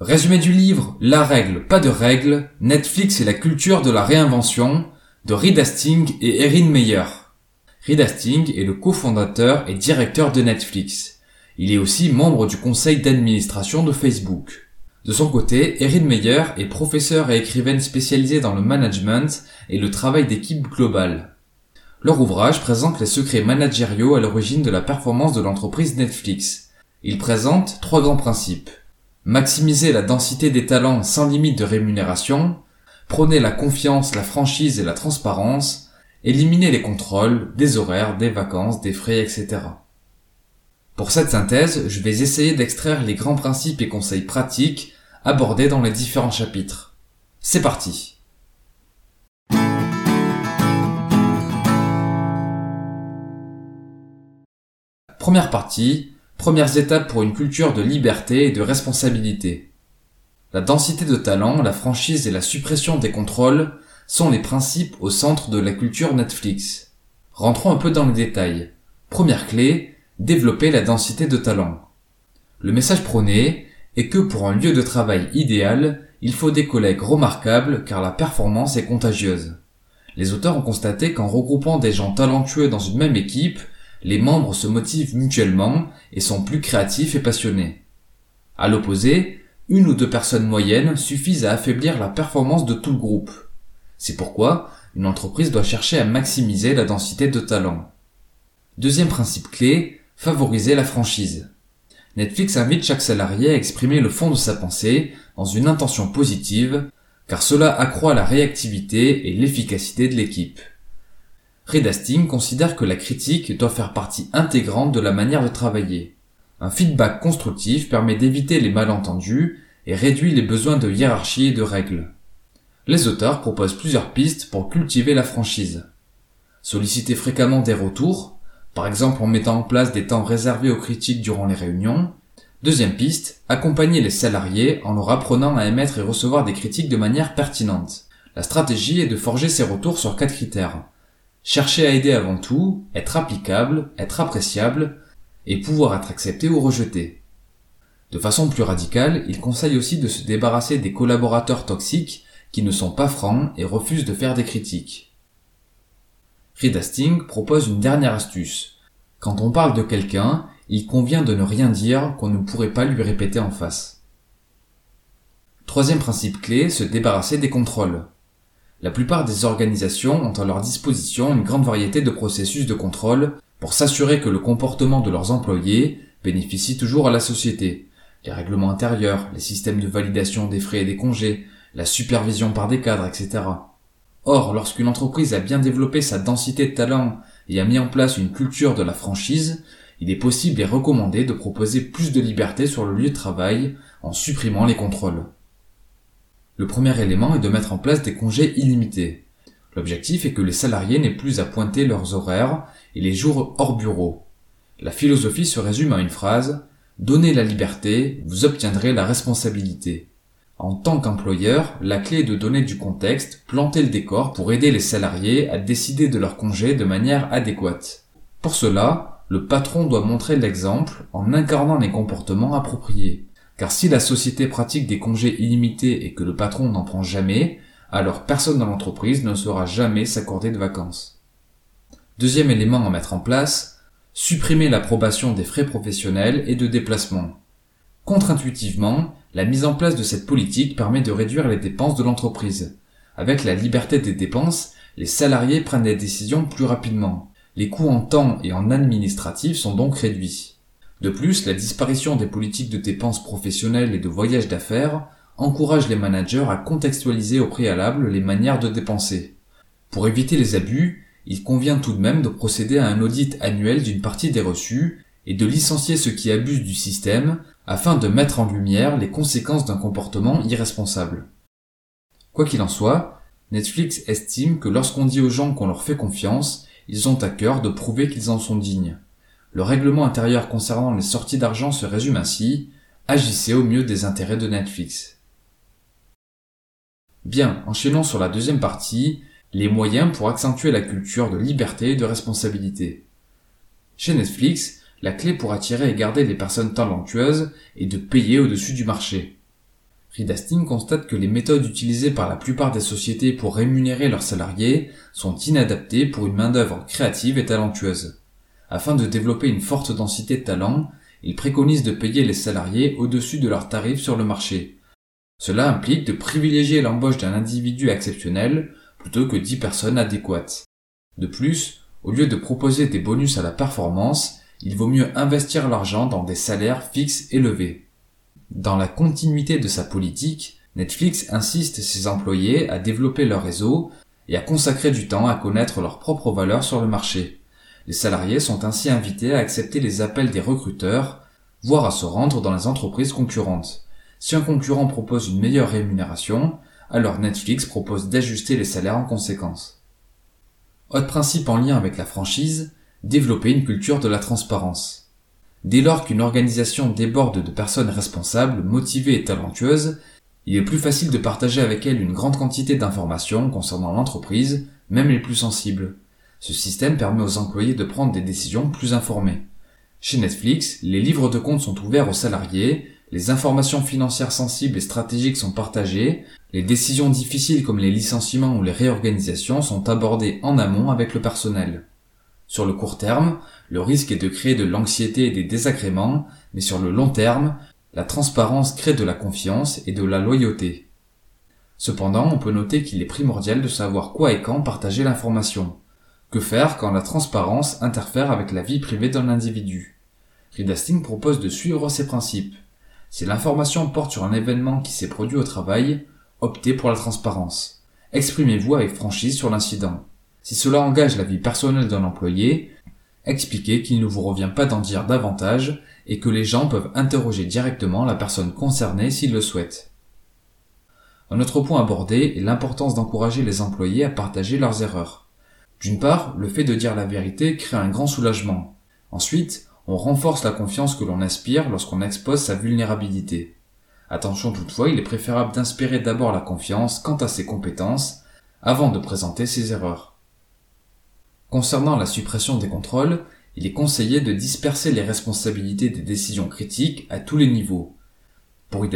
Résumé du livre La règle, pas de règle, Netflix et la culture de la réinvention de Reed Hastings et Erin Meyer. Reed Hastings est le cofondateur et directeur de Netflix. Il est aussi membre du conseil d'administration de Facebook. De son côté, Erin Meyer est professeur et écrivaine spécialisée dans le management et le travail d'équipe globale. Leur ouvrage présente les secrets managériaux à l'origine de la performance de l'entreprise Netflix. Il présente trois grands principes maximiser la densité des talents sans limite de rémunération, prôner la confiance, la franchise et la transparence, éliminer les contrôles, des horaires, des vacances, des frais, etc. Pour cette synthèse, je vais essayer d'extraire les grands principes et conseils pratiques abordés dans les différents chapitres. C'est parti Première partie, Premières étapes pour une culture de liberté et de responsabilité. La densité de talent, la franchise et la suppression des contrôles sont les principes au centre de la culture Netflix. Rentrons un peu dans les détails. Première clé, développer la densité de talent. Le message prôné est que pour un lieu de travail idéal, il faut des collègues remarquables car la performance est contagieuse. Les auteurs ont constaté qu'en regroupant des gens talentueux dans une même équipe, les membres se motivent mutuellement et sont plus créatifs et passionnés. À l'opposé, une ou deux personnes moyennes suffisent à affaiblir la performance de tout le groupe. C'est pourquoi une entreprise doit chercher à maximiser la densité de talents. Deuxième principe clé, favoriser la franchise. Netflix invite chaque salarié à exprimer le fond de sa pensée dans une intention positive, car cela accroît la réactivité et l'efficacité de l'équipe. Reed considère que la critique doit faire partie intégrante de la manière de travailler. Un feedback constructif permet d'éviter les malentendus et réduit les besoins de hiérarchie et de règles. Les auteurs proposent plusieurs pistes pour cultiver la franchise. Solliciter fréquemment des retours, par exemple en mettant en place des temps réservés aux critiques durant les réunions. Deuxième piste, accompagner les salariés en leur apprenant à émettre et recevoir des critiques de manière pertinente. La stratégie est de forger ces retours sur quatre critères chercher à aider avant tout, être applicable, être appréciable, et pouvoir être accepté ou rejeté. De façon plus radicale, il conseille aussi de se débarrasser des collaborateurs toxiques qui ne sont pas francs et refusent de faire des critiques. Reed Hastings propose une dernière astuce. Quand on parle de quelqu'un, il convient de ne rien dire qu'on ne pourrait pas lui répéter en face. Troisième principe clé, se débarrasser des contrôles. La plupart des organisations ont à leur disposition une grande variété de processus de contrôle pour s'assurer que le comportement de leurs employés bénéficie toujours à la société. Les règlements intérieurs, les systèmes de validation des frais et des congés, la supervision par des cadres, etc. Or, lorsqu'une entreprise a bien développé sa densité de talent et a mis en place une culture de la franchise, il est possible et recommandé de proposer plus de liberté sur le lieu de travail en supprimant les contrôles. Le premier élément est de mettre en place des congés illimités. L'objectif est que les salariés n'aient plus à pointer leurs horaires et les jours hors bureau. La philosophie se résume à une phrase Donnez la liberté, vous obtiendrez la responsabilité. En tant qu'employeur, la clé est de donner du contexte, planter le décor pour aider les salariés à décider de leurs congés de manière adéquate. Pour cela, le patron doit montrer l'exemple en incarnant les comportements appropriés. Car si la société pratique des congés illimités et que le patron n'en prend jamais, alors personne dans l'entreprise ne saura jamais s'accorder de vacances. Deuxième élément à mettre en place, supprimer l'approbation des frais professionnels et de déplacement. Contre-intuitivement, la mise en place de cette politique permet de réduire les dépenses de l'entreprise. Avec la liberté des dépenses, les salariés prennent des décisions plus rapidement. Les coûts en temps et en administratif sont donc réduits. De plus, la disparition des politiques de dépenses professionnelles et de voyages d'affaires encourage les managers à contextualiser au préalable les manières de dépenser. Pour éviter les abus, il convient tout de même de procéder à un audit annuel d'une partie des reçus et de licencier ceux qui abusent du système afin de mettre en lumière les conséquences d'un comportement irresponsable. Quoi qu'il en soit, Netflix estime que lorsqu'on dit aux gens qu'on leur fait confiance, ils ont à cœur de prouver qu'ils en sont dignes. Le règlement intérieur concernant les sorties d'argent se résume ainsi agissez au mieux des intérêts de Netflix. Bien, enchaînons sur la deuxième partie, les moyens pour accentuer la culture de liberté et de responsabilité. Chez Netflix, la clé pour attirer et garder les personnes talentueuses est de payer au-dessus du marché. Reed Hastings constate que les méthodes utilisées par la plupart des sociétés pour rémunérer leurs salariés sont inadaptées pour une main-d'œuvre créative et talentueuse. Afin de développer une forte densité de talents, il préconise de payer les salariés au-dessus de leurs tarifs sur le marché. Cela implique de privilégier l'embauche d'un individu exceptionnel plutôt que dix personnes adéquates. De plus, au lieu de proposer des bonus à la performance, il vaut mieux investir l'argent dans des salaires fixes élevés. Dans la continuité de sa politique, Netflix insiste ses employés à développer leur réseau et à consacrer du temps à connaître leurs propres valeurs sur le marché. Les salariés sont ainsi invités à accepter les appels des recruteurs, voire à se rendre dans les entreprises concurrentes. Si un concurrent propose une meilleure rémunération, alors Netflix propose d'ajuster les salaires en conséquence. Autre principe en lien avec la franchise, développer une culture de la transparence. Dès lors qu'une organisation déborde de personnes responsables, motivées et talentueuses, il est plus facile de partager avec elles une grande quantité d'informations concernant l'entreprise, même les plus sensibles. Ce système permet aux employés de prendre des décisions plus informées. Chez Netflix, les livres de compte sont ouverts aux salariés, les informations financières sensibles et stratégiques sont partagées, les décisions difficiles comme les licenciements ou les réorganisations sont abordées en amont avec le personnel. Sur le court terme, le risque est de créer de l'anxiété et des désagréments, mais sur le long terme, la transparence crée de la confiance et de la loyauté. Cependant, on peut noter qu'il est primordial de savoir quoi et quand partager l'information. Que faire quand la transparence interfère avec la vie privée d'un individu? Reed propose de suivre ces principes. Si l'information porte sur un événement qui s'est produit au travail, optez pour la transparence. Exprimez-vous avec franchise sur l'incident. Si cela engage la vie personnelle d'un employé, expliquez qu'il ne vous revient pas d'en dire davantage et que les gens peuvent interroger directement la personne concernée s'ils le souhaitent. Un autre point abordé est l'importance d'encourager les employés à partager leurs erreurs. D'une part, le fait de dire la vérité crée un grand soulagement. Ensuite, on renforce la confiance que l'on aspire lorsqu'on expose sa vulnérabilité. Attention toutefois, il est préférable d'inspirer d'abord la confiance quant à ses compétences avant de présenter ses erreurs. Concernant la suppression des contrôles, il est conseillé de disperser les responsabilités des décisions critiques à tous les niveaux. Pour e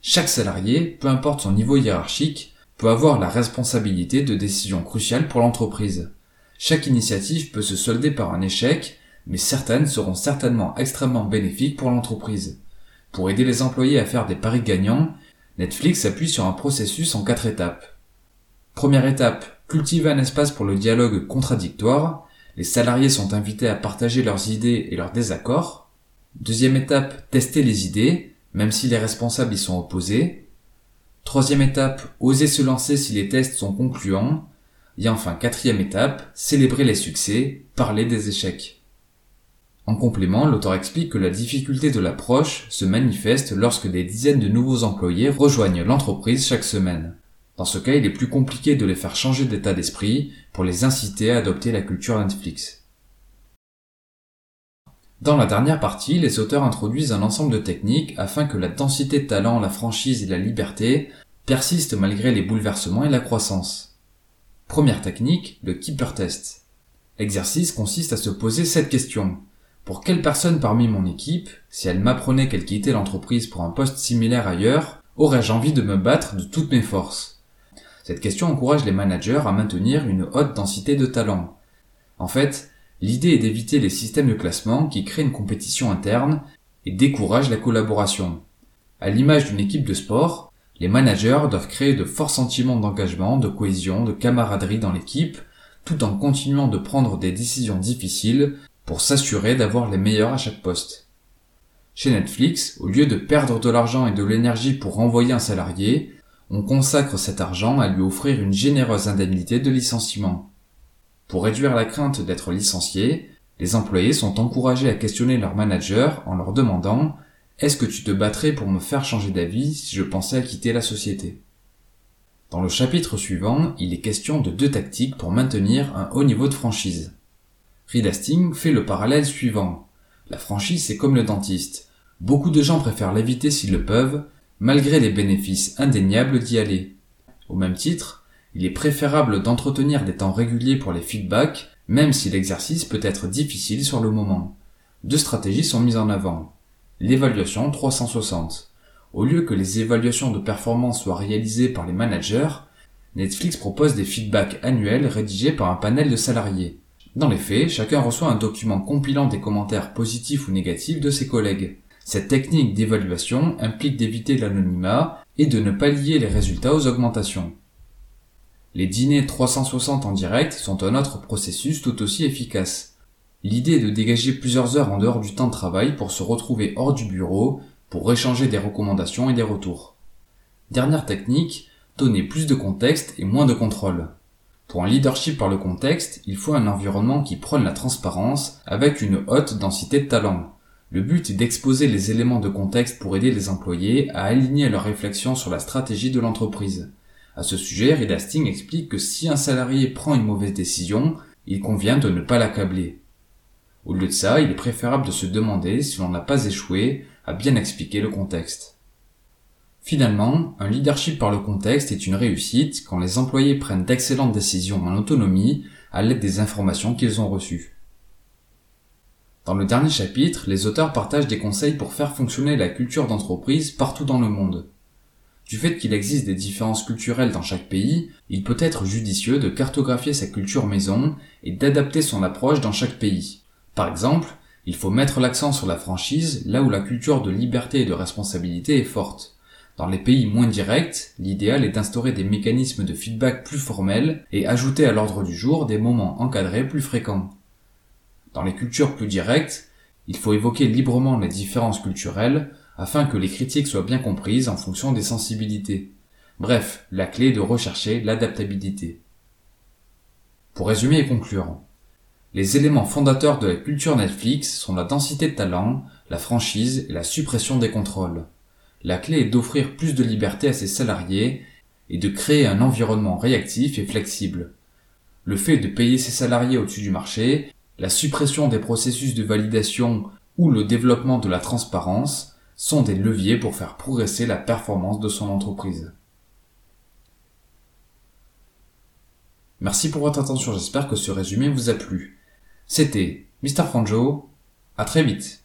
chaque salarié, peu importe son niveau hiérarchique, peut avoir la responsabilité de décisions cruciales pour l'entreprise. Chaque initiative peut se solder par un échec, mais certaines seront certainement extrêmement bénéfiques pour l'entreprise. Pour aider les employés à faire des paris gagnants, Netflix appuie sur un processus en quatre étapes. Première étape, cultiver un espace pour le dialogue contradictoire. Les salariés sont invités à partager leurs idées et leurs désaccords. Deuxième étape, tester les idées, même si les responsables y sont opposés. Troisième étape, oser se lancer si les tests sont concluants. Et enfin, quatrième étape, célébrer les succès, parler des échecs. En complément, l'auteur explique que la difficulté de l'approche se manifeste lorsque des dizaines de nouveaux employés rejoignent l'entreprise chaque semaine. Dans ce cas, il est plus compliqué de les faire changer d'état d'esprit pour les inciter à adopter la culture Netflix. Dans la dernière partie, les auteurs introduisent un ensemble de techniques afin que la densité de talent, la franchise et la liberté persistent malgré les bouleversements et la croissance. Première technique, le Keeper Test. L'exercice consiste à se poser cette question. Pour quelle personne parmi mon équipe, si elle m'apprenait qu'elle quittait l'entreprise pour un poste similaire ailleurs, aurais-je envie de me battre de toutes mes forces? Cette question encourage les managers à maintenir une haute densité de talents. En fait, l'idée est d'éviter les systèmes de classement qui créent une compétition interne et découragent la collaboration. À l'image d'une équipe de sport, les managers doivent créer de forts sentiments d'engagement, de cohésion, de camaraderie dans l'équipe, tout en continuant de prendre des décisions difficiles pour s'assurer d'avoir les meilleurs à chaque poste. Chez Netflix, au lieu de perdre de l'argent et de l'énergie pour renvoyer un salarié, on consacre cet argent à lui offrir une généreuse indemnité de licenciement. Pour réduire la crainte d'être licencié, les employés sont encouragés à questionner leur manager en leur demandant Est-ce que tu te battrais pour me faire changer d'avis si je pensais à quitter la société? Dans le chapitre suivant, il est question de deux tactiques pour maintenir un haut niveau de franchise. Reed fait le parallèle suivant. La franchise c'est comme le dentiste. Beaucoup de gens préfèrent l'éviter s'ils le peuvent, malgré les bénéfices indéniables d'y aller. Au même titre, il est préférable d'entretenir des temps réguliers pour les feedbacks, même si l'exercice peut être difficile sur le moment. Deux stratégies sont mises en avant. L'évaluation 360. Au lieu que les évaluations de performance soient réalisées par les managers, Netflix propose des feedbacks annuels rédigés par un panel de salariés. Dans les faits, chacun reçoit un document compilant des commentaires positifs ou négatifs de ses collègues. Cette technique d'évaluation implique d'éviter l'anonymat et de ne pas lier les résultats aux augmentations. Les dîners 360 en direct sont un autre processus tout aussi efficace. L'idée est de dégager plusieurs heures en dehors du temps de travail pour se retrouver hors du bureau, pour échanger des recommandations et des retours. Dernière technique, donner plus de contexte et moins de contrôle. Pour un leadership par le contexte, il faut un environnement qui prône la transparence avec une haute densité de talent. Le but est d'exposer les éléments de contexte pour aider les employés à aligner leurs réflexions sur la stratégie de l'entreprise. À ce sujet, Reed Hastings explique que si un salarié prend une mauvaise décision, il convient de ne pas l'accabler. Au lieu de ça, il est préférable de se demander si l'on n'a pas échoué à bien expliquer le contexte. Finalement, un leadership par le contexte est une réussite quand les employés prennent d'excellentes décisions en autonomie à l'aide des informations qu'ils ont reçues. Dans le dernier chapitre, les auteurs partagent des conseils pour faire fonctionner la culture d'entreprise partout dans le monde. Du fait qu'il existe des différences culturelles dans chaque pays, il peut être judicieux de cartographier sa culture maison et d'adapter son approche dans chaque pays. Par exemple, il faut mettre l'accent sur la franchise là où la culture de liberté et de responsabilité est forte. Dans les pays moins directs, l'idéal est d'instaurer des mécanismes de feedback plus formels et ajouter à l'ordre du jour des moments encadrés plus fréquents. Dans les cultures plus directes, il faut évoquer librement les différences culturelles afin que les critiques soient bien comprises en fonction des sensibilités. Bref, la clé est de rechercher l'adaptabilité. Pour résumer et conclure, les éléments fondateurs de la culture Netflix sont la densité de talent, la franchise et la suppression des contrôles. La clé est d'offrir plus de liberté à ses salariés et de créer un environnement réactif et flexible. Le fait de payer ses salariés au-dessus du marché, la suppression des processus de validation ou le développement de la transparence sont des leviers pour faire progresser la performance de son entreprise. Merci pour votre attention, j'espère que ce résumé vous a plu. C'était Mr. Franjo, à très vite.